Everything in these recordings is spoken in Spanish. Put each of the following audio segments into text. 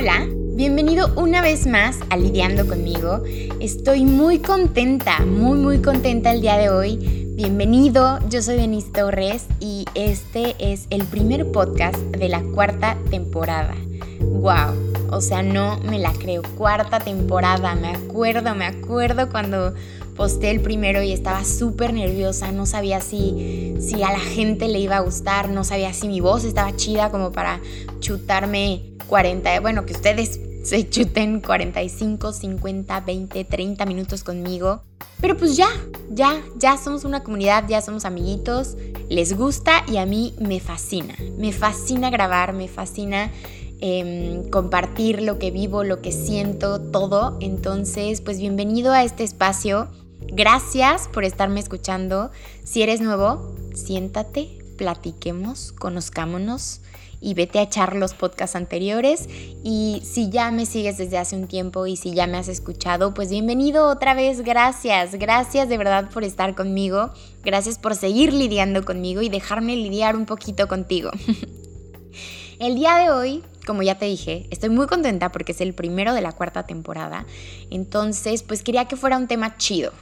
Hola, bienvenido una vez más a Lidiando conmigo. Estoy muy contenta, muy muy contenta el día de hoy. Bienvenido, yo soy Denise Torres y este es el primer podcast de la cuarta temporada. ¡Wow! O sea, no me la creo. Cuarta temporada, me acuerdo, me acuerdo cuando posté el primero y estaba súper nerviosa, no sabía si, si a la gente le iba a gustar, no sabía si mi voz estaba chida como para chutarme 40, bueno, que ustedes se chuten 45, 50, 20, 30 minutos conmigo. Pero pues ya, ya, ya somos una comunidad, ya somos amiguitos, les gusta y a mí me fascina. Me fascina grabar, me fascina em, compartir lo que vivo, lo que siento, todo. Entonces, pues bienvenido a este espacio. Gracias por estarme escuchando. Si eres nuevo, siéntate, platiquemos, conozcámonos y vete a echar los podcasts anteriores. Y si ya me sigues desde hace un tiempo y si ya me has escuchado, pues bienvenido otra vez. Gracias, gracias de verdad por estar conmigo. Gracias por seguir lidiando conmigo y dejarme lidiar un poquito contigo. el día de hoy como ya te dije, estoy muy contenta porque es el primero de la cuarta temporada. Entonces, pues quería que fuera un tema chido,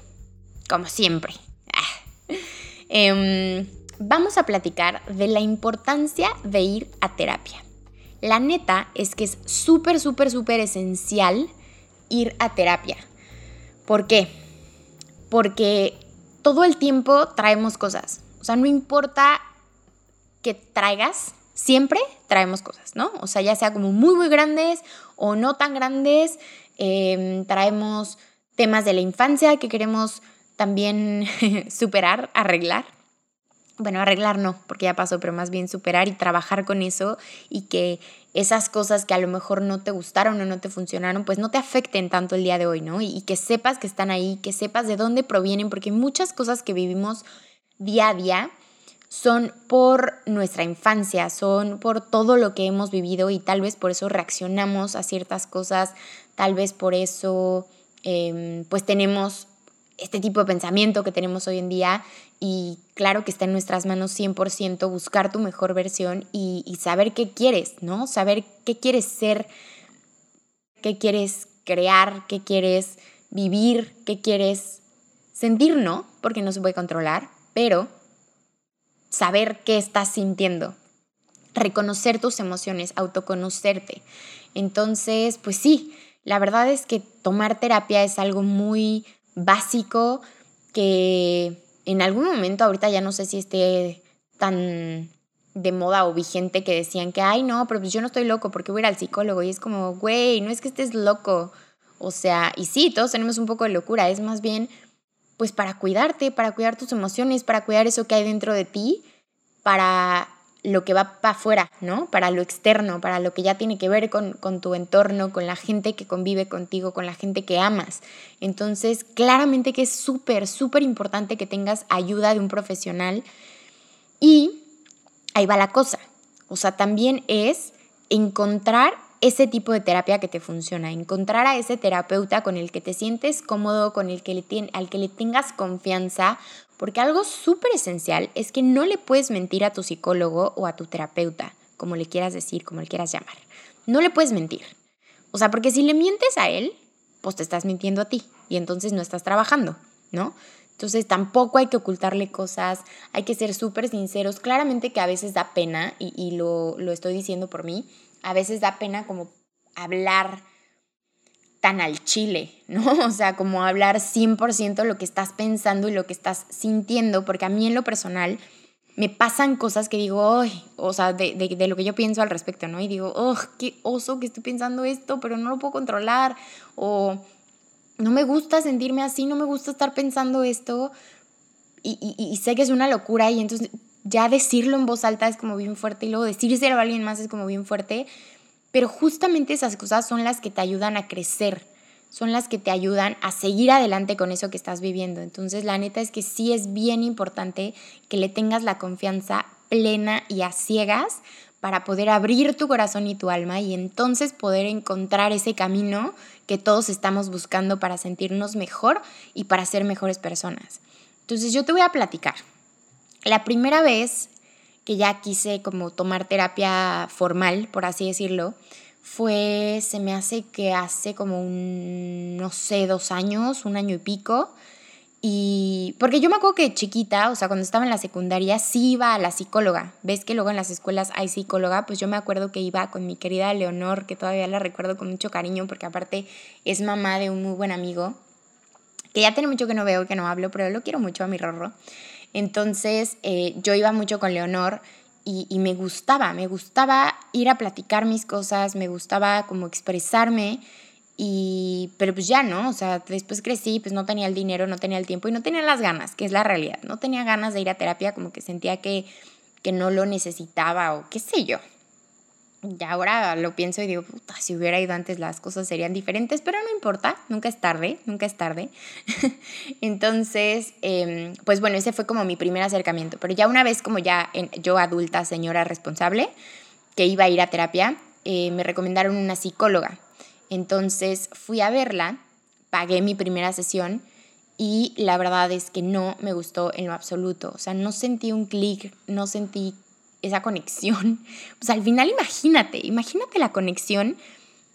como siempre. Em, vamos a platicar de la importancia de ir a terapia. La neta es que es súper, súper, súper esencial ir a terapia. ¿Por qué? Porque todo el tiempo traemos cosas. O sea, no importa que traigas, siempre traemos cosas, ¿no? O sea, ya sea como muy, muy grandes o no tan grandes, em, traemos temas de la infancia que queremos también superar, arreglar bueno, arreglar no, porque ya pasó, pero más bien superar y trabajar con eso y que esas cosas que a lo mejor no te gustaron o no te funcionaron, pues no te afecten tanto el día de hoy, ¿no? Y, que sepas que están ahí, que sepas de dónde provienen, porque muchas cosas que vivimos día a día son por nuestra infancia, son por todo lo que hemos vivido y tal vez por eso reaccionamos a ciertas cosas, tal vez por eso em, pues tenemos este tipo de pensamiento que tenemos hoy en día y claro que está en nuestras manos 100% buscar tu mejor versión y, saber qué quieres, ¿no? Saber qué quieres ser, qué quieres crear, qué quieres vivir, qué quieres sentir, ¿no? Porque no se puede controlar, pero saber qué estás sintiendo, reconocer tus emociones, autoconocerte. Entonces, pues sí, la verdad es que tomar terapia es algo muy básico que en algún momento, ahorita ya no sé si esté tan de moda o vigente que decían que, ay, no, pero pues yo no estoy loco porque voy a ir al psicólogo. Y es como, güey, no es que estés loco. O sea, y sí, todos tenemos un poco de locura. Es más bien, pues para cuidarte, para cuidar tus emociones, para cuidar eso que hay dentro de ti, para lo que va para afuera, ¿no? Para lo externo, para lo que ya tiene que ver con, tu entorno, con la gente que convive contigo, con la gente que amas. Entonces, claramente que es súper, súper importante que tengas ayuda de un profesional. Y ahí va la cosa. O sea, también es encontrar ese tipo de terapia que te funciona, encontrar a ese terapeuta con el que te sientes cómodo, con el al que le tengas confianza, porque algo súper esencial es que no le puedes mentir a tu psicólogo o a tu terapeuta, como le quieras decir, como le quieras llamar. No le puedes mentir. O sea, porque si le mientes a él, pues te estás mintiendo a ti y entonces no estás trabajando, ¿no? Entonces tampoco hay que ocultarle cosas, hay que ser súper sinceros. Claramente que a veces da pena, y, y lo, lo estoy diciendo por mí, a veces da pena como hablar al chile, ¿no? O sea, como hablar 100% lo que estás pensando y lo que estás sintiendo, porque a mí en lo personal me pasan cosas que digo, ¡ay! o sea, de, de, lo que yo pienso al respecto, ¿no? Y digo, ¡oh, qué oso que estoy pensando esto, pero no lo puedo controlar! O no me gusta sentirme así, no me gusta estar pensando esto, y, y, y sé que es una locura, y entonces ya decirlo en voz alta es como bien fuerte y luego decírselo a alguien más es como bien fuerte, pero justamente esas cosas son las que te ayudan a crecer, son las que te ayudan a seguir adelante con eso que estás viviendo. Entonces la neta es que sí es bien importante que le tengas la confianza plena y a ciegas para poder abrir tu corazón y tu alma y entonces poder encontrar ese camino que todos estamos buscando para sentirnos mejor y para ser mejores personas. Entonces yo te voy a platicar la primera vez que ya quise como tomar terapia formal, por así decirlo, fue, se me hace que hace como un, no sé, dos años, un año y pico. Y porque yo me acuerdo que chiquita, o sea, cuando estaba en la secundaria, sí iba a la psicóloga. ¿Ves que luego en las escuelas hay psicóloga? Pues yo me acuerdo que iba con mi querida Leonor, que todavía la recuerdo con mucho cariño, porque aparte es mamá de un muy buen amigo, que ya tiene mucho que no veo que no hablo, pero lo quiero mucho a mi Rorro. Entonces eh, yo iba mucho con Leonor y, me gustaba, me gustaba ir a platicar mis cosas, me gustaba como expresarme. Y, pero pues ya no, o sea, después crecí, pues no tenía el dinero, no tenía el tiempo y no tenía las ganas, que es la realidad. No tenía ganas de ir a terapia, como que sentía que, que no lo necesitaba o qué sé yo ya ahora lo pienso y digo, puta, si hubiera ido antes las cosas serían diferentes, pero no importa, nunca es tarde, nunca es tarde. Entonces, em, pues bueno, ese fue como mi primer acercamiento, pero ya una vez como ya yo adulta, señora responsable, que iba a ir a terapia, eh, me recomendaron una psicóloga. Entonces fui a verla, pagué mi primera sesión y la verdad es que no me gustó en lo absoluto. O sea, no sentí un clic, no sentí esa conexión. Pues al final imagínate, imagínate la conexión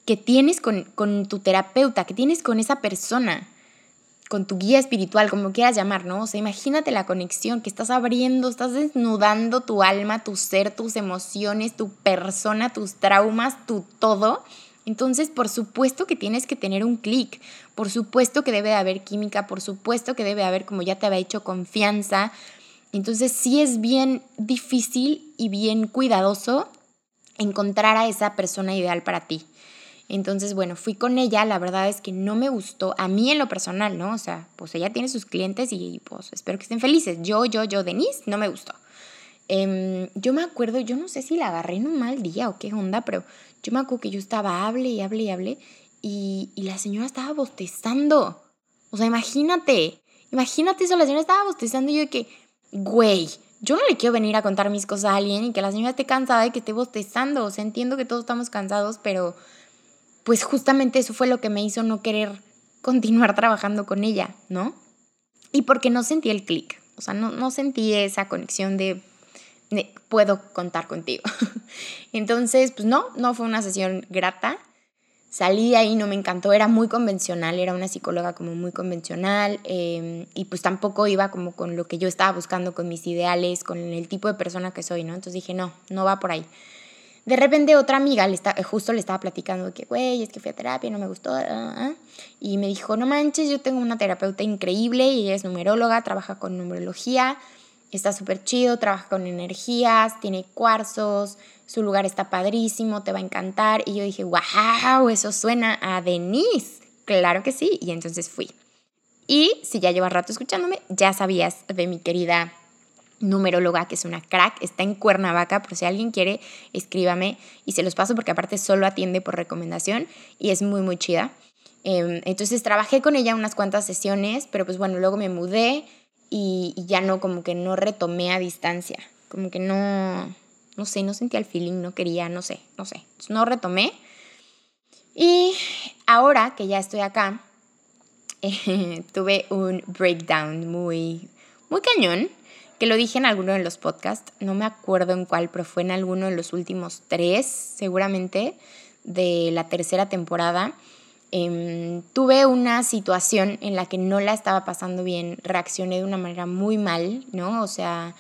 que tienes con, con tu terapeuta, que tienes con esa persona, con tu guía espiritual, como quieras llamar, ¿no? O sea, imagínate la conexión que estás abriendo, estás desnudando tu alma, tu ser, tus emociones, tu persona, tus traumas, tu todo. Entonces, por supuesto que tienes que tener un clic, por supuesto que debe de haber química, por supuesto que debe haber, como ya te había dicho, confianza, entonces sí es bien difícil y bien cuidadoso encontrar a esa persona ideal para ti. Entonces, bueno, fui con ella, la verdad es que no me gustó, a mí en lo personal, ¿no? O sea, pues ella tiene sus clientes y pues espero que estén felices. Yo, yo, yo, Denise, no me gustó. Em, yo me acuerdo, yo no sé si la agarré en un mal día o qué onda, pero yo me acuerdo que yo estaba, hable y hable y hable, y, y la señora estaba bostezando. O sea, imagínate, imagínate eso, la señora estaba bostezando y yo que, güey, yo no le quiero venir a contar mis cosas a alguien y que la señora esté cansada y que esté bostezando. O sea, entiendo que todos estamos cansados, pero pues justamente eso fue lo que me hizo no querer continuar trabajando con ella, ¿no? Y porque no sentí el clic. O sea, no, no sentí esa conexión de, de puedo contar contigo. Entonces, pues no, no fue una sesión grata. Salí de ahí, no me encantó, era muy convencional, era una psicóloga como muy convencional em, y pues tampoco iba como con lo que yo estaba buscando, con mis ideales, con el tipo de persona que soy, ¿no? Entonces dije, no, no va por ahí. De repente otra amiga le está, justo le estaba platicando que, güey, es que fui a terapia, no me gustó, ah, ah, ah". y me dijo, no manches, yo tengo una terapeuta increíble y ella es numeróloga, trabaja con numerología, está súper chido, trabaja con energías, tiene cuarzos, su lugar está padrísimo, te va a encantar. Y yo dije, wow, eso suena a Denise. Claro que sí. Y entonces fui. Y si ya llevas rato escuchándome, ya sabías de mi querida numeróloga, que es una crack, está en Cuernavaca, por si alguien quiere, escríbame y se los paso porque aparte solo atiende por recomendación y es muy, muy chida. Em, entonces trabajé con ella unas cuantas sesiones, pero pues bueno, luego me mudé, y, ya no, como que no retomé a distancia, como que no, no sé, no sentía el feeling, no quería, no sé, no sé, no retomé. Y ahora que ya estoy acá, tuve un breakdown muy, muy cañón, que lo dije en alguno de los podcasts, no me acuerdo en cuál, pero fue en alguno de los últimos tres, seguramente, de la tercera temporada Em, tuve una situación en la que no la estaba pasando bien, reaccioné de una manera muy mal, ¿no? O sea,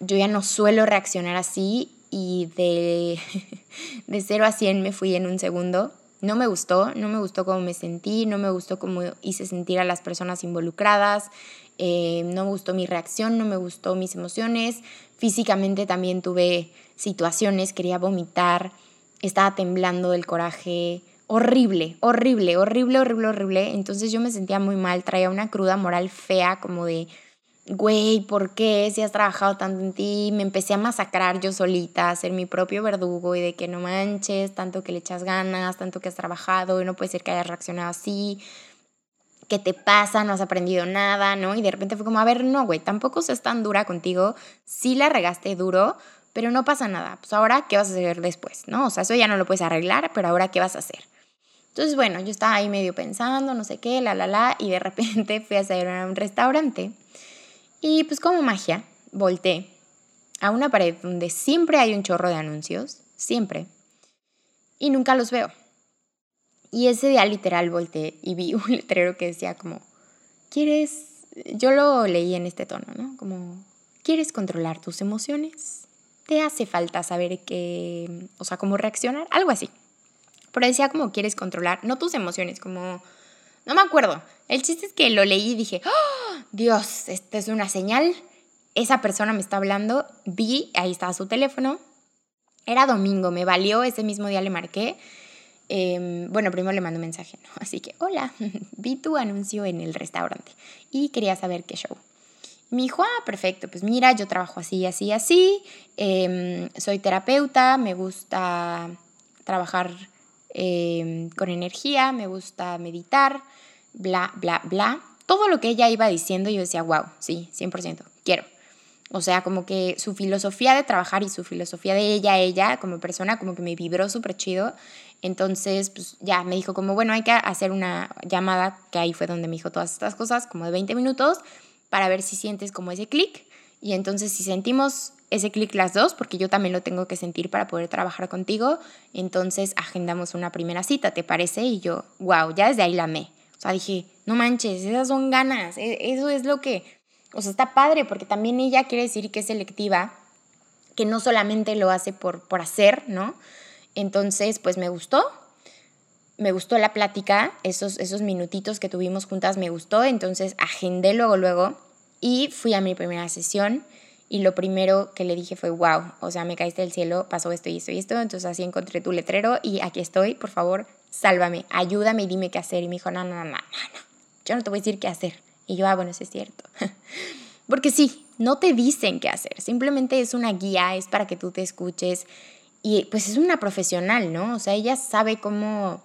yo ya no suelo reaccionar así y de, de 0 a 100 me fui en un segundo. No me gustó, no me gustó cómo me sentí, no me gustó cómo hice sentir a las personas involucradas, eh, no me gustó mi reacción, no me gustó mis emociones. Físicamente también tuve situaciones, quería vomitar, estaba temblando del coraje, horrible, horrible, horrible, horrible, horrible. Entonces yo me sentía muy mal, traía una cruda moral fea como de, güey, ¿por qué si has trabajado tanto en ti? Me empecé a masacrar yo solita, a ser mi propio verdugo y de que no manches, tanto que le echas ganas, tanto que has trabajado y no puede ser que hayas reaccionado así. ¿Qué te pasa? No has aprendido nada, ¿no? Y de repente fue como, a ver, no, güey, tampoco seas tan dura contigo. Sí la regaste duro, pero no pasa nada. Pues ahora, ¿qué vas a hacer después? ¿No? O sea, eso ya no lo puedes arreglar, pero ahora, ¿qué vas a hacer? Entonces, bueno, yo estaba ahí medio pensando, no sé qué, la, la, la, y de repente fui a salir a un restaurante y pues como magia, volteé a una pared donde siempre hay un chorro de anuncios, siempre. y nunca los veo. Y ese día literal volteé y vi un letrero que decía como, ¿quieres? Yo lo leí en este tono, ¿no? Como, ¿quieres controlar tus emociones? ¿Te hace falta saber qué, o sea, cómo reaccionar? Algo así. Pero decía como quieres controlar, no tus emociones, como, no me acuerdo. El chiste es que lo leí y dije, ¡Oh, Dios, esta es una señal. Esa persona me está hablando, vi, ahí estaba su teléfono. Era domingo, me valió, ese mismo día le marqué. Em, bueno, primero le mando un mensaje, ¿no? Así que, hola, vi tu anuncio en el restaurante y quería saber qué show. Me dijo, ah, perfecto, pues mira, yo trabajo así, así, así, em, soy terapeuta, me gusta trabajar em, con energía, me gusta meditar, bla, bla, bla. Todo lo que ella iba diciendo, yo decía, wow, sí, 100%, quiero. O sea, como que su filosofía de trabajar y su filosofía de ella, ella como persona, como que me vibró súper chido. Entonces, pues ya me dijo como, bueno, hay que hacer una llamada, que ahí fue donde me dijo todas estas cosas, como de 20 minutos para ver si sientes como ese clic. Y entonces si sentimos ese clic las dos, porque yo también lo tengo que sentir para poder trabajar contigo, entonces agendamos una primera cita, ¿te parece? Y yo, wow, ya desde ahí la amé. O sea, dije, no manches, esas son ganas, e-, eso es lo que, o sea, está padre, porque también ella quiere decir que es selectiva, que no solamente lo hace por, por hacer, ¿no? Entonces, pues me gustó, me gustó la plática, esos, esos minutitos que tuvimos juntas me gustó, entonces agendé luego, luego y fui a mi primera sesión y lo primero que le dije fue, wow, o sea, me caíste del cielo, pasó esto y esto y esto, entonces así encontré tu letrero y aquí estoy, por favor, sálvame, ayúdame y dime qué hacer. Y me dijo, no, no, no, no, no, yo no te voy a decir qué hacer. Y yo, ah, bueno, eso es cierto. Porque sí, no te dicen qué hacer, simplemente es una guía, es para que tú te escuches y pues es una profesional, ¿no? O sea, ella sabe cómo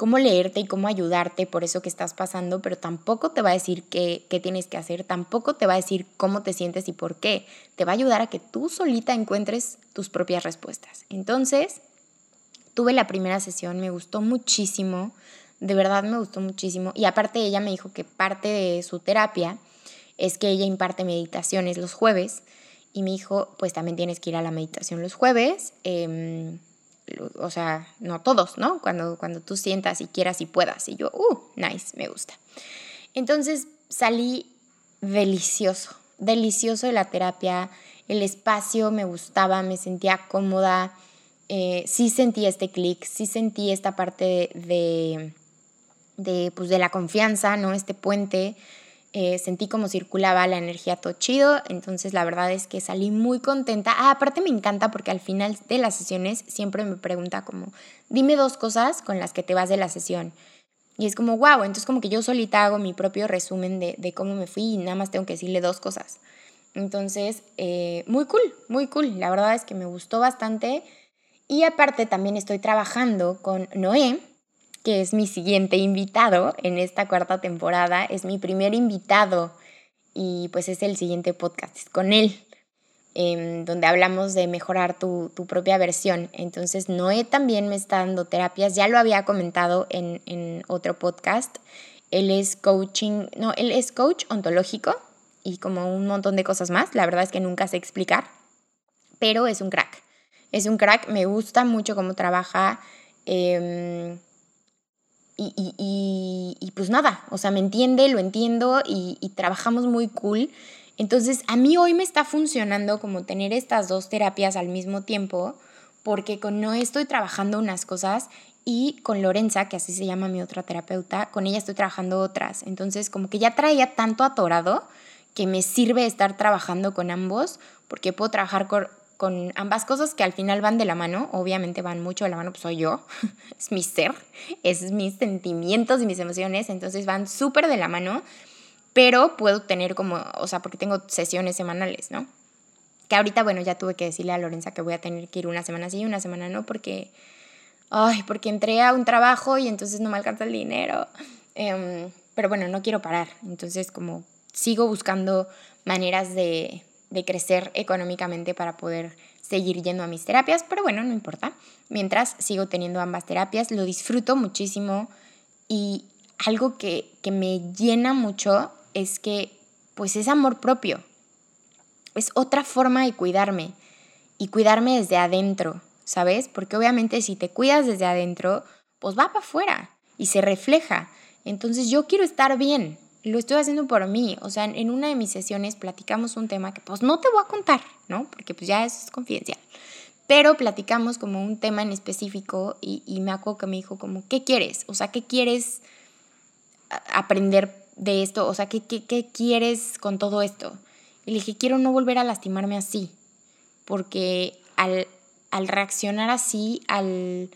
cómo leerte y cómo ayudarte por eso que estás pasando, pero tampoco te va a decir qué, qué, tienes que hacer, tampoco te va a decir cómo te sientes y por qué. Te va a ayudar a que tú solita encuentres tus propias respuestas. Entonces, tuve la primera sesión, me gustó muchísimo, de verdad me gustó muchísimo. Y aparte ella me dijo que parte de su terapia es que ella imparte meditaciones los jueves. Y me dijo, pues también tienes que ir a la meditación los jueves. Eh, o sea, no todos, ¿no? Cuando, cuando tú sientas y quieras y puedas. Y yo, uh, nice, me gusta. Entonces salí delicioso, delicioso de la terapia. El espacio me gustaba, me sentía cómoda. Eh, sí sentí este clic, sí sentí esta parte de, de, pues de la confianza, ¿no? Este puente. Eh, sentí como circulaba la energía todo chido, entonces la verdad es que salí muy contenta. Ah, aparte me encanta porque al final de las sesiones siempre me pregunta como, dime dos cosas con las que te vas de la sesión. Y es como, wow, entonces como que yo solita hago mi propio resumen de, de cómo me fui y nada más tengo que decirle dos cosas. Entonces, eh, muy cool, muy cool. La verdad es que me gustó bastante. Y aparte también estoy trabajando con Noé, que es mi siguiente invitado en esta cuarta temporada. Es mi primer invitado y pues es el siguiente podcast con él, em, donde hablamos de mejorar tu, propia versión. Entonces Noé también me está dando terapias, ya lo había comentado en, en otro podcast. Él es coaching, no, él es coach ontológico y como un montón de cosas más. La verdad es que nunca sé explicar, pero es un crack. Es un crack, me gusta mucho cómo trabaja. Eh, y, pues nada, o sea, me entiende, lo entiendo y, trabajamos muy cool. Entonces, a mí hoy me está funcionando como tener estas dos terapias al mismo tiempo, porque con no estoy trabajando unas cosas y con Lorenza, que así se llama mi otra terapeuta, con ella estoy trabajando otras. Entonces, como que ya traía tanto atorado que me sirve estar trabajando con ambos, porque puedo trabajar con, ambas cosas que al final van de la mano, obviamente van mucho de la mano, pues soy yo, es mi ser, es mis sentimientos y mis emociones, entonces van súper de la mano, pero puedo tener como, o sea, porque tengo sesiones semanales, ¿no? Que ahorita, bueno, ya tuve que decirle a Lorenza que voy a tener que ir una semana sí y una semana no, porque, ay, porque entré a un trabajo y entonces no me alcanza el dinero. Em, pero bueno, no quiero parar, entonces como sigo buscando maneras de, de crecer económicamente para poder seguir yendo a mis terapias, pero bueno, no importa. Mientras sigo teniendo ambas terapias, lo disfruto muchísimo y algo que, que me llena mucho es que pues es amor propio. Es otra forma de cuidarme y cuidarme desde adentro, ¿sabes? Porque obviamente si te cuidas desde adentro, pues va para afuera y se refleja. Entonces yo quiero estar bien, lo estoy haciendo por mí. O sea, en una de mis sesiones platicamos un tema que pues no te voy a contar, ¿no? Porque pues ya es confidencial. Pero platicamos como un tema en específico y, y me acuerdo que me dijo como, ¿qué quieres? O sea, ¿qué quieres aprender de esto? O sea, ¿qué, qué, qué quieres con todo esto? Y le dije, quiero no volver a lastimarme así, porque al, al reaccionar así, al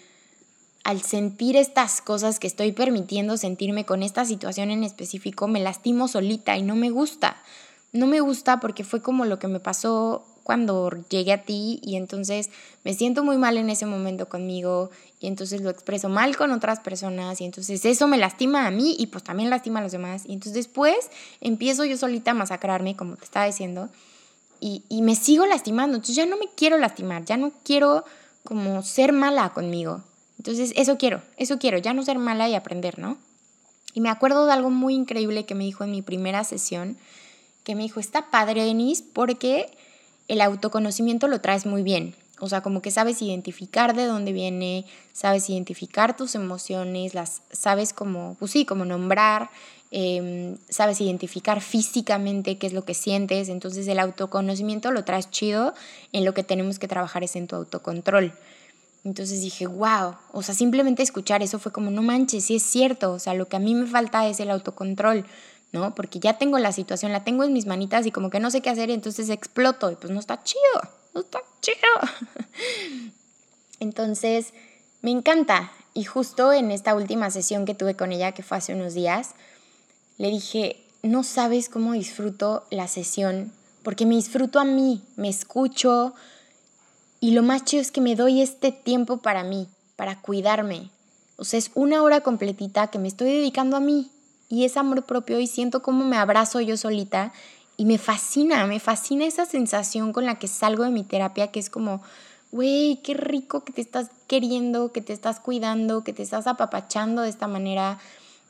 al sentir estas cosas que estoy permitiendo sentirme con esta situación en específico, me lastimo solita y no me gusta. No me gusta porque fue como lo que me pasó cuando llegué a ti y entonces me siento muy mal en ese momento conmigo y entonces lo expreso mal con otras personas y entonces eso me lastima a mí y pues también lastima a los demás. Y entonces después empiezo yo solita a masacrarme como te estaba diciendo y, y me sigo lastimando. Entonces ya no me quiero lastimar ya no quiero como ser mala conmigo entonces, eso quiero, eso quiero, ya no ser mala y aprender, ¿no? Y me acuerdo de algo muy increíble que me dijo en mi primera sesión, que me dijo, está padre, Denise, porque el autoconocimiento lo traes muy bien. O sea, como que sabes identificar de dónde viene, sabes identificar tus emociones, las sabes como, pues sí, como nombrar, em, sabes identificar físicamente qué es lo que sientes. Entonces el autoconocimiento lo traes chido, en lo que tenemos que trabajar es en tu autocontrol. Entonces dije, wow, o sea, simplemente escuchar eso fue como, no manches, sí es cierto, o sea, lo que a mí me falta es el autocontrol, ¿no? Porque ya tengo la situación, la tengo en mis manitas y como que no sé qué hacer, entonces exploto y pues no está chido, no está chido. Entonces, me encanta. Y justo en esta última sesión que tuve con ella, que fue hace unos días, le dije, no sabes cómo disfruto la sesión, porque me disfruto a mí, me escucho, y lo más chido es que me doy este tiempo para mí, para cuidarme. O sea, es una hora completita que me estoy dedicando a mí. Y es amor propio y siento cómo me abrazo yo solita. Y me fascina, me fascina esa sensación con la que salgo de mi terapia, que es como, güey, qué rico que te estás queriendo, que te estás cuidando, que te estás apapachando de esta manera,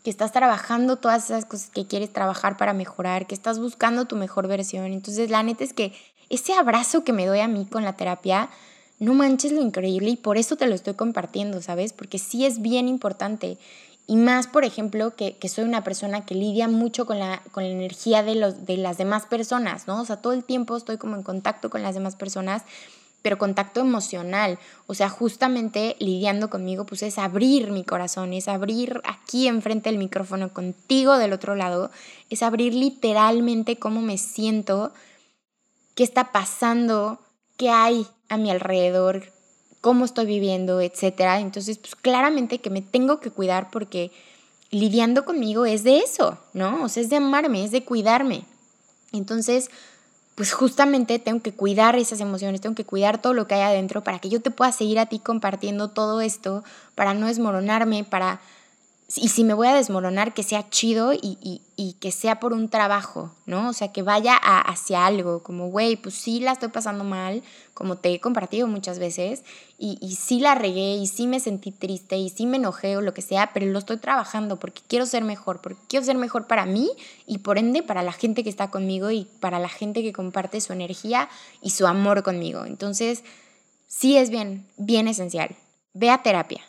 que estás trabajando todas esas cosas que quieres trabajar para mejorar, que estás buscando tu mejor versión. Entonces, la neta es que ese abrazo que me doy a mí con la terapia, no manches lo increíble y por eso te lo estoy compartiendo, ¿sabes? Porque sí es bien importante. Y más, por ejemplo, que, soy una persona que lidia mucho con la, con la energía de, los, de las demás personas, ¿no? O sea, todo el tiempo estoy como en contacto con las demás personas pero contacto emocional. O sea, justamente lidiando conmigo, pues es abrir mi corazón, es abrir aquí enfrente del micrófono contigo del otro lado, es abrir literalmente cómo me siento qué está pasando, qué hay a mi alrededor, cómo estoy viviendo, etcétera. Entonces, pues claramente que me tengo que cuidar porque lidiando conmigo es de eso, ¿no? O sea, es de amarme, es de cuidarme. Entonces, pues justamente tengo que cuidar esas emociones, tengo que cuidar todo lo que hay adentro para que yo te pueda seguir a ti compartiendo todo esto, para no desmoronarme, para y si me voy a desmoronar, que sea chido y, que sea por un trabajo, ¿no? O sea, que vaya hacia algo, como, güey, pues sí la estoy pasando mal, como te he compartido muchas veces, y, y sí la regué, y sí me sentí triste, y sí me enojé o lo que sea, pero lo estoy trabajando porque quiero ser mejor, porque quiero ser mejor para mí y por ende para la gente que está conmigo y para la gente que comparte su energía y su amor conmigo. Entonces, sí es bien, bien esencial. Ve a terapia,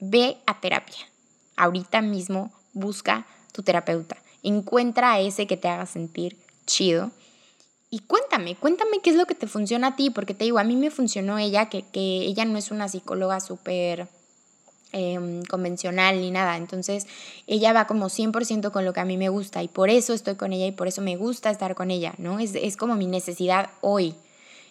ve a terapia ahorita mismo busca tu terapeuta. Encuentra a ese que te haga sentir chido. Y cuéntame, cuéntame qué es lo que te funciona a ti, porque te digo, a mí me funcionó ella, que, ella no es una psicóloga súper em, convencional ni nada. Entonces, ella va como 100% con lo que a mí me gusta y por eso estoy con ella y por eso me gusta estar con ella, ¿no? Es, es como mi necesidad hoy.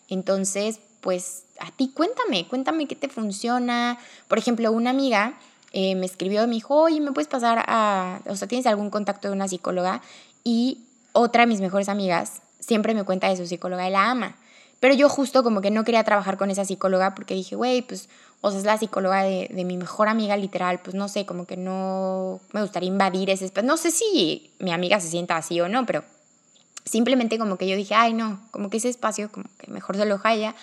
Entonces, pues a ti cuéntame, cuéntame qué te funciona. Por ejemplo, una amiga eh, me escribió, me dijo, oye, ¿me puedes pasar a, o sea, tienes algún contacto de una psicóloga? Y otra de mis mejores amigas siempre me cuenta de su psicóloga y la ama. Pero yo justo como que no quería trabajar con esa psicóloga porque dije, güey, pues, o sea, es la psicóloga de, de, mi mejor amiga literal, pues no sé, como que no me gustaría invadir ese espacio. No sé si mi amiga se sienta así o no, pero simplemente como que yo dije, ay, no, como que ese espacio como que mejor se lo ella.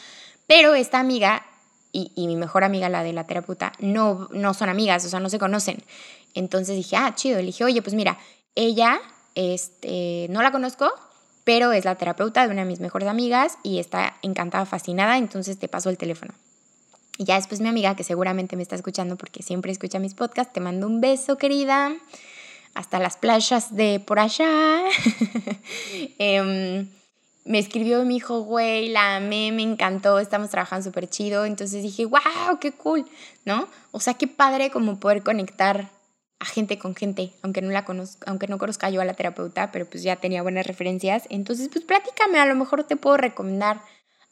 Pero esta amiga y, mi mejor amiga, la de la terapeuta, no, no son amigas, o sea, no se conocen. Entonces dije, ah, chido. Le dije, oye, pues mira, ella, este, no la conozco, pero es la terapeuta de una de mis mejores amigas y está encantada, fascinada, entonces te paso el teléfono. Y ya después mi amiga, que seguramente me está escuchando porque siempre escucha mis podcasts, te mando un beso, querida. Hasta las playas de por allá. Em, me escribió mi hijo, güey, la amé, me encantó, estamos trabajando súper chido. Entonces dije, wow, qué cool, ¿no? O sea, qué padre como poder conectar a gente con gente, aunque no la conozca, aunque no conozca yo a la terapeuta, pero pues ya tenía buenas referencias. Entonces, pues platícame, a lo mejor te puedo recomendar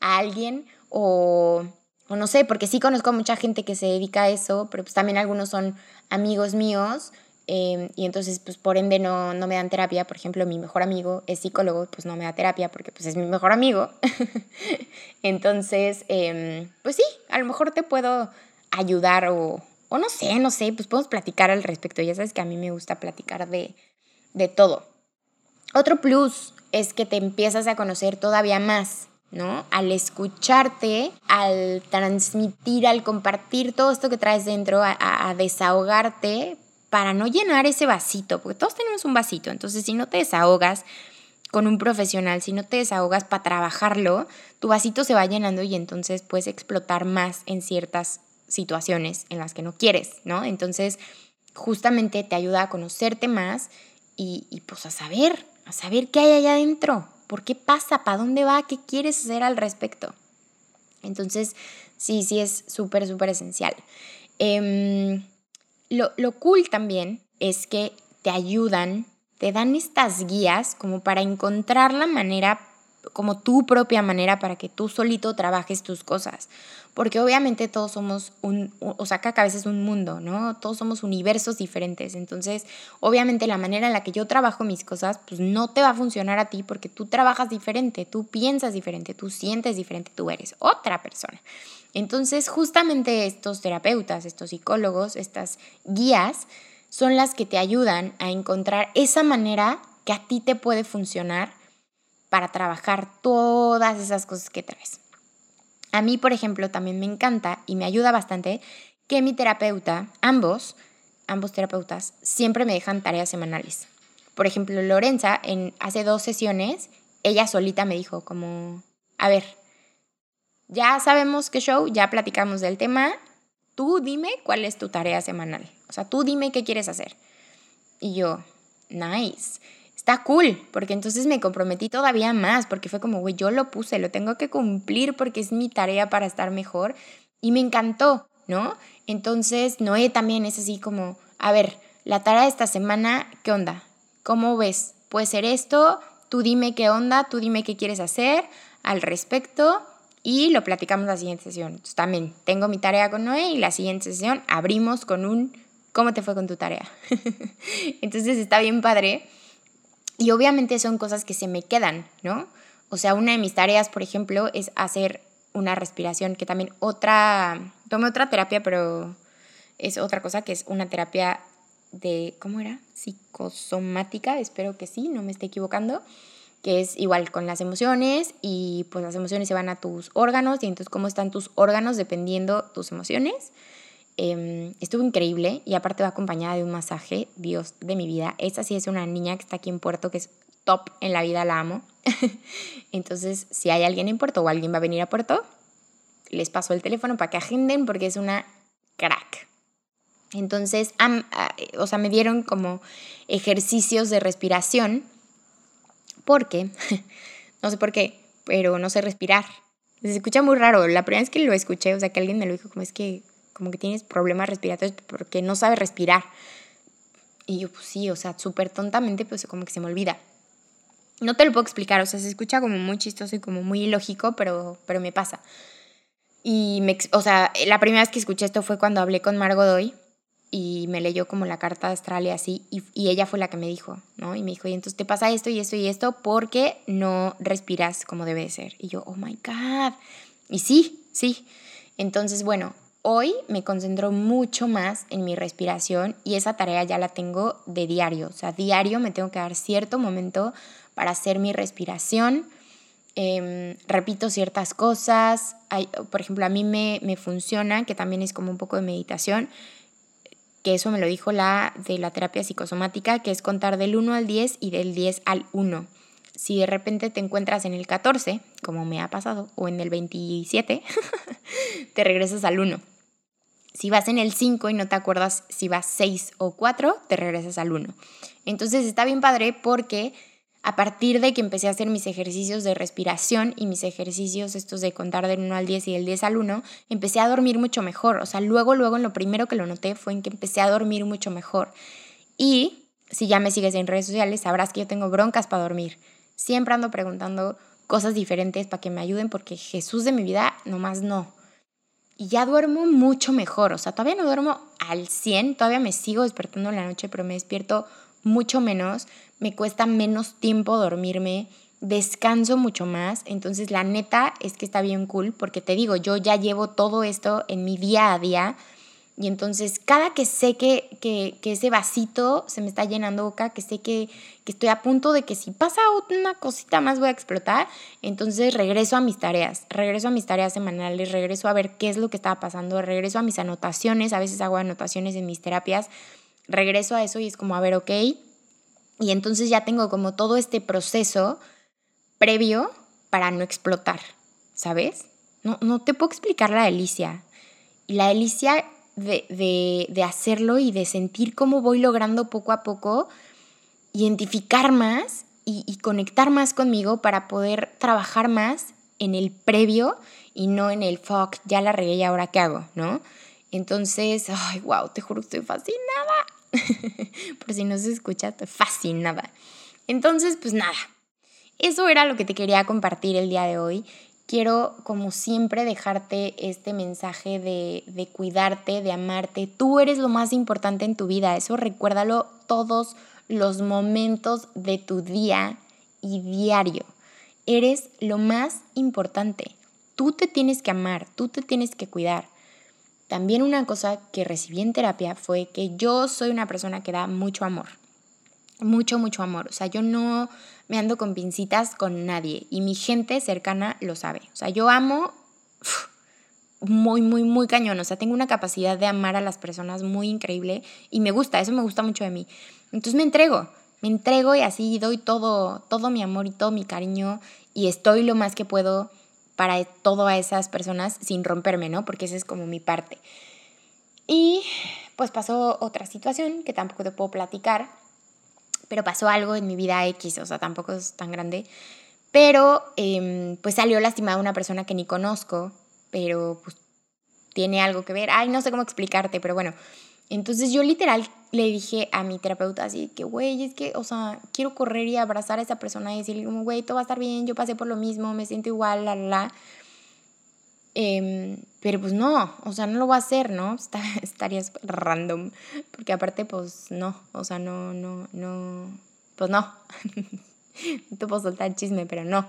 a alguien o, o no sé, porque sí conozco a mucha gente que se dedica a eso, pero pues también algunos son amigos míos em, y entonces pues por ende no, no me dan terapia. Por ejemplo, mi mejor amigo es psicólogo, pues no me da terapia porque pues es mi mejor amigo. entonces, em, pues sí, a lo mejor te puedo ayudar o, o no sé, no sé, pues podemos platicar al respecto. Ya sabes que a mí me gusta platicar de, de todo. Otro plus es que te empiezas a conocer todavía más, ¿no? Al escucharte, al transmitir, al compartir todo esto que traes dentro, a, a, desahogarte para no llenar ese vasito, porque todos tenemos un vasito, entonces si no te desahogas con un profesional, si no te desahogas para trabajarlo, tu vasito se va llenando y entonces puedes explotar más en ciertas situaciones en las que no quieres, ¿no? Entonces, justamente te ayuda a conocerte más y, pues a saber, a saber qué hay allá adentro, por qué pasa, para dónde va, qué quieres hacer al respecto. Entonces, sí, sí es súper, súper esencial. Eh, lo, lo cool también es que te ayudan, te dan estas guías como para encontrar la manera como tu propia manera para que tú solito trabajes tus cosas. Porque obviamente todos somos un, o sea, cada cabeza es un mundo, ¿no? Todos somos universos diferentes. Entonces, obviamente la manera en la que yo trabajo mis cosas, pues no te va a funcionar a ti porque tú trabajas diferente, tú piensas diferente, tú sientes diferente, tú eres otra persona. Entonces, justamente estos terapeutas, estos psicólogos, estas guías, son las que te ayudan a encontrar esa manera que a ti te puede funcionar para trabajar todas esas cosas que traes. A mí, por ejemplo, también me encanta y me ayuda bastante que mi terapeuta, ambos, ambos terapeutas, siempre me dejan tareas semanales. Por ejemplo, Lorenza, en, hace dos sesiones, ella solita me dijo como, a ver, ya sabemos qué show, ya platicamos del tema, tú dime cuál es tu tarea semanal. O sea, tú dime qué quieres hacer. Y yo, nice está cool, porque entonces me comprometí todavía más, porque fue como, güey, yo lo puse, lo tengo que cumplir porque es mi tarea para estar mejor. Y me encantó, ¿no? Entonces, Noé también es así como, a ver, la tarea de esta semana, ¿qué onda? ¿Cómo ves? Puede ser esto, tú dime qué onda, tú dime qué quieres hacer al respecto y lo platicamos la siguiente sesión. Entonces, también tengo mi tarea con Noé y la siguiente sesión abrimos con un ¿cómo te fue con tu tarea? Entonces está bien padre y obviamente son cosas que se me quedan, ¿no? O sea, una de mis tareas, por ejemplo, es hacer una respiración, que también otra, tomé otra terapia, pero es otra cosa, que es una terapia de, ¿cómo era? Psicosomática, espero que sí, no me esté equivocando, que es igual con las emociones y pues las emociones se van a tus órganos y entonces cómo están tus órganos dependiendo tus emociones. Em, estuvo increíble y aparte va acompañada de un masaje, Dios de mi vida. Esta sí es una niña que está aquí en Puerto, que es top en la vida, la amo. Entonces, si hay alguien en Puerto o alguien va a venir a Puerto, les paso el teléfono para que agenden porque es una crack. Entonces, o sea, me dieron como ejercicios de respiración porque, no sé por qué, pero no sé respirar. Se escucha muy raro. La primera vez que lo escuché, o sea, que alguien me lo dijo, como es que como que tienes problemas respiratorios porque no sabes respirar. Y yo, pues sí, o sea, súper tontamente, pues como que se me olvida. No te lo puedo explicar, o sea, se escucha como muy chistoso y como muy ilógico, pero, pero me pasa. Y, me, o sea, la primera vez que escuché esto fue cuando hablé con Margot Doy y me leyó como la carta astral y así, y, y, ella fue la que me dijo, ¿no? Y me dijo, y entonces te pasa esto y esto y esto porque no respiras como debe de ser. Y yo, oh my God. Y sí, sí. Entonces, bueno, Hoy me concentro mucho más en mi respiración y esa tarea ya la tengo de diario. O sea, diario me tengo que dar cierto momento para hacer mi respiración. Em, repito ciertas cosas. por ejemplo, a mí me, me funciona, que también es como un poco de meditación, que eso me lo dijo la de la terapia psicosomática, que es contar del 1 al 10 y del 10 al 1 si de repente te encuentras en el 14, como me ha pasado, o en el 27, te regresas al 1. Si vas en el 5 y no te acuerdas si vas 6 o 4, te regresas al 1. Entonces está bien padre porque a partir de que empecé a hacer mis ejercicios de respiración y mis ejercicios estos de contar del 1 al 10 y del 10 al 1, empecé a dormir mucho mejor. O sea, luego, luego, en lo primero que lo noté fue en que empecé a dormir mucho mejor. Y si ya me sigues en redes sociales, sabrás que yo tengo broncas para dormir. Siempre ando preguntando cosas diferentes para que me ayuden porque Jesús de mi vida nomás no. Y ya duermo mucho mejor, o sea, todavía no duermo al 100, todavía me sigo despertando en la noche, pero me despierto mucho menos, me cuesta menos tiempo dormirme, descanso mucho más, entonces la neta es que está bien cool porque te digo, yo ya llevo todo esto en mi día a día. Y entonces cada que sé que, que, ese vasito se me está llenando boca, que sé que, que, estoy a punto de que si pasa una cosita más voy a explotar, entonces regreso a mis tareas, regreso a mis tareas semanales, regreso a ver qué es lo que estaba pasando, regreso a mis anotaciones, a veces hago anotaciones en mis terapias, regreso a eso y es como, a ver, ok, y entonces ya tengo como todo este proceso previo para no explotar, ¿sabes? No, no te puedo explicar la delicia. Y la delicia de, hacerlo y de sentir cómo voy logrando poco a poco identificar más y, conectar más conmigo para poder trabajar más en el previo y no en el fuck, ya la regué y ahora qué hago, ¿no? Entonces, ay, wow, te juro que estoy fascinada. Por si no se escucha, estoy fascinada. Entonces, pues nada, eso era lo que te quería compartir el día de hoy quiero como siempre dejarte este mensaje de, cuidarte, de amarte. Tú eres lo más importante en tu vida, eso recuérdalo todos los momentos de tu día y diario. Eres lo más importante. Tú te tienes que amar, tú te tienes que cuidar. También una cosa que recibí en terapia fue que yo soy una persona que da mucho amor mucho, mucho amor. O sea, yo no me ando con pincitas con nadie y mi gente cercana lo sabe. O sea, yo amo muy, muy, muy cañón. O sea, tengo una capacidad de amar a las personas muy increíble y me gusta, eso me gusta mucho de mí. Entonces me entrego, me entrego y así doy todo, todo mi amor y todo mi cariño y estoy lo más que puedo para todas esas personas sin romperme, ¿no? Porque esa es como mi parte. Y pues pasó otra situación que tampoco te puedo platicar, pero pasó algo en mi vida X, o sea, tampoco es tan grande. Pero em, pues salió lastimada una persona que ni conozco, pero pues tiene algo que ver. Ay, no sé cómo explicarte, pero bueno. Entonces yo literal le dije a mi terapeuta así que, güey, es que, o sea, quiero correr y abrazar a esa persona y decirle güey, todo va a estar bien, yo pasé por lo mismo, me siento igual, la, la. Em, pero pues no, o sea, no lo voy a hacer, ¿no? Está, estarías random, porque aparte pues no, o sea, no, no, no, pues no. no te puedo soltar el chisme, pero no.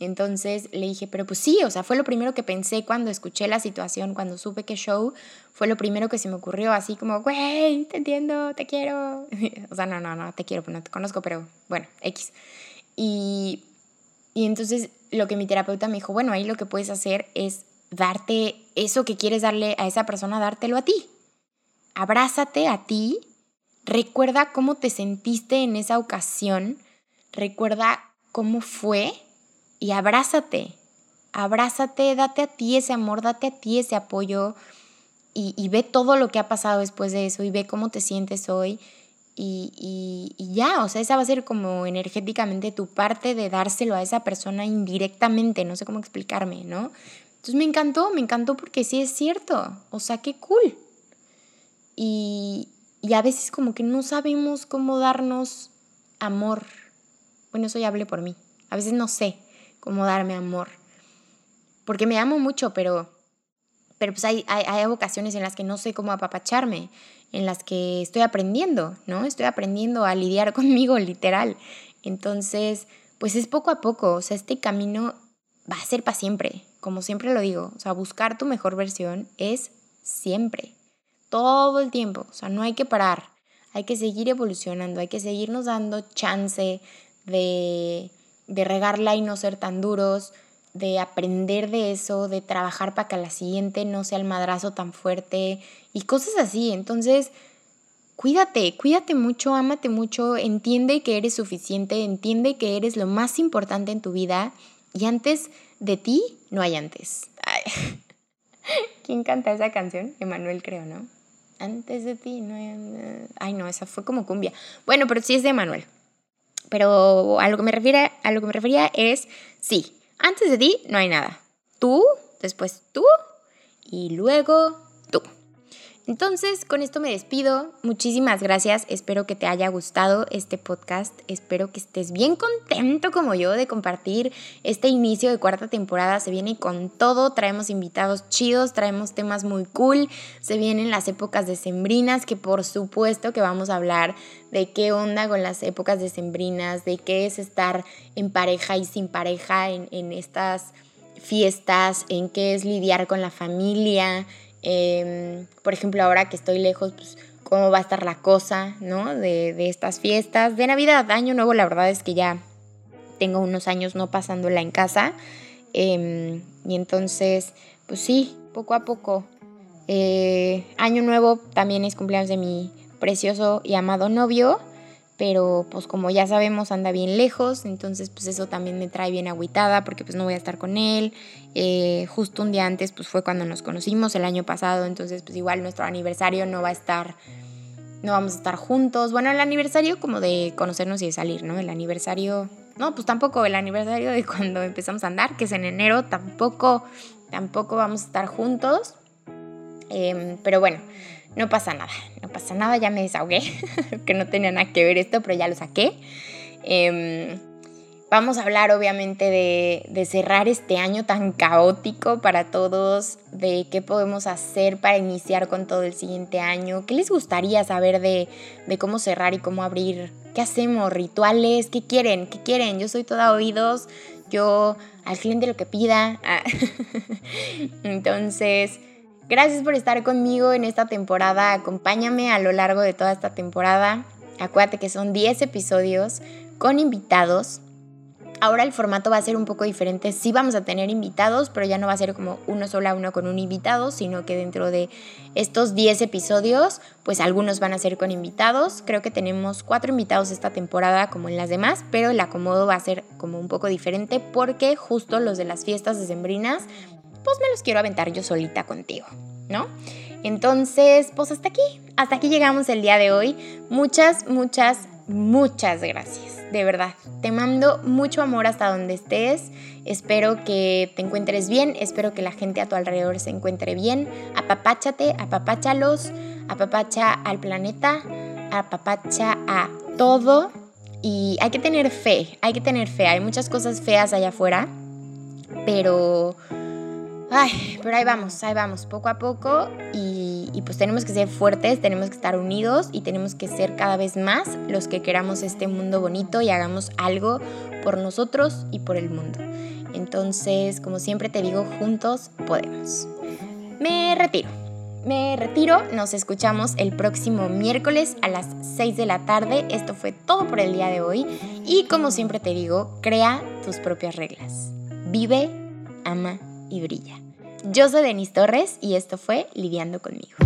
Entonces le dije, pero pues sí, o sea, fue lo primero que pensé cuando escuché la situación, cuando supe que show, fue lo primero que se me ocurrió, así como, güey, te entiendo, te quiero. o sea, no, no, no, te quiero, no te conozco, pero bueno, X. Y, y entonces lo que mi terapeuta me dijo, bueno, ahí lo que puedes hacer es darte eso que quieres darle a esa persona, dártelo a ti. Abrázate a ti, recuerda cómo te sentiste en esa ocasión, recuerda cómo fue y abrázate. Abrázate, date a ti ese amor, date a ti ese apoyo y, ve todo lo que ha pasado después de eso y ve cómo te sientes hoy. Y, y, ya, o sea, esa va a ser como energéticamente tu parte de dárselo a esa persona indirectamente, no sé cómo explicarme, ¿no? Entonces me encantó, me encantó porque sí es cierto, o sea, qué cool. Y, y a veces como que no sabemos cómo darnos amor. Bueno, eso ya hablé por mí. A veces no sé cómo darme amor. Porque me amo mucho, pero, pero pues hay, hay, hay ocasiones en las que no sé cómo apapacharme, en las que estoy aprendiendo, ¿no? Estoy aprendiendo a lidiar conmigo, literal. Entonces, pues es poco a poco, o sea, este camino va a ser para siempre como siempre lo digo, o sea, buscar tu mejor versión es siempre, todo el tiempo, o sea, no hay que parar, hay que seguir evolucionando, hay que seguirnos dando chance de, de regarla y no ser tan duros, de aprender de eso, de trabajar para que la siguiente no sea el madrazo tan fuerte y cosas así. Entonces, cuídate, cuídate mucho, ámate mucho, entiende que eres suficiente, entiende que eres lo más importante en tu vida y antes de ti no hay antes. ¿Quién canta esa canción? Emanuel creo, ¿no? Antes de ti, no hay... Ay, no, esa fue como cumbia. Bueno, pero sí es de Emanuel. Pero a lo que me refiere, a lo que me refería es, sí, antes de ti no hay nada. Tú, después tú y luego. Entonces, con esto me despido. Muchísimas gracias. Espero que te haya gustado este podcast. Espero que estés bien contento como yo de compartir este inicio de cuarta temporada. Se viene con todo. Traemos invitados chidos, traemos temas muy cool. Se vienen las épocas decembrinas, que por supuesto que vamos a hablar de qué onda con las épocas decembrinas, de qué es estar en pareja y sin pareja en, en estas fiestas, en qué es lidiar con la familia Em, por ejemplo, ahora que estoy lejos, pues cómo va a estar la cosa, ¿no? De, estas fiestas. De Navidad, Año Nuevo, la verdad es que ya tengo unos años no pasándola en casa. Em, y entonces, pues sí, poco a poco. Eh, año Nuevo también es cumpleaños de mi precioso y amado novio pero pues como ya sabemos anda bien lejos, entonces pues eso también me trae bien agüitada porque pues no voy a estar con él. Eh, justo un día antes pues fue cuando nos conocimos el año pasado, entonces pues igual nuestro aniversario no va a estar, no vamos a estar juntos. Bueno, el aniversario como de conocernos y de salir, ¿no? El aniversario, no, pues tampoco el aniversario de cuando empezamos a andar, que es en enero, tampoco, tampoco vamos a estar juntos. Em, pero bueno, no pasa nada, no pasa nada, ya me desahogué, que no tenía nada que ver esto, pero ya lo saqué. Em, vamos a hablar obviamente de, cerrar este año tan caótico para todos, de qué podemos hacer para iniciar con todo el siguiente año, qué les gustaría saber de, cómo cerrar y cómo abrir, qué hacemos, rituales, qué quieren, qué quieren. Yo soy toda oídos, yo al cliente lo que pida. Entonces... Gracias por estar conmigo en esta temporada. Acompáñame a lo largo de toda esta temporada. Acuérdate que son 10 episodios con invitados. Ahora el formato va a ser un poco diferente. Sí vamos a tener invitados, pero ya no va a ser como uno solo a uno con un invitado, sino que dentro de estos 10 episodios, pues algunos van a ser con invitados. Creo que tenemos cuatro invitados esta temporada como en las demás, pero el acomodo va a ser como un poco diferente porque justo los de las fiestas decembrinas pues me los quiero aventar yo solita contigo, ¿no? Entonces, pues hasta aquí, hasta aquí llegamos el día de hoy. Muchas, muchas, muchas gracias, de verdad. Te mando mucho amor hasta donde estés. Espero que te encuentres bien, espero que la gente a tu alrededor se encuentre bien. Apapáchate, apapáchalos, apapacha al planeta, apapacha a todo. Y hay que tener fe, hay que tener fe. Hay muchas cosas feas allá afuera, pero Ay, pero ahí vamos, ahí vamos, poco a poco y, pues tenemos que ser fuertes, tenemos que estar unidos y tenemos que ser cada vez más los que queramos este mundo bonito y hagamos algo por nosotros y por el mundo. Entonces, como siempre te digo, juntos podemos. Me retiro. Me retiro, nos escuchamos el próximo miércoles a las 6 de la tarde. Esto fue todo por el día de hoy y como siempre te digo, crea tus propias reglas. Vive, ama y brilla. Yo soy Denise Torres y esto fue Lidiando conmigo.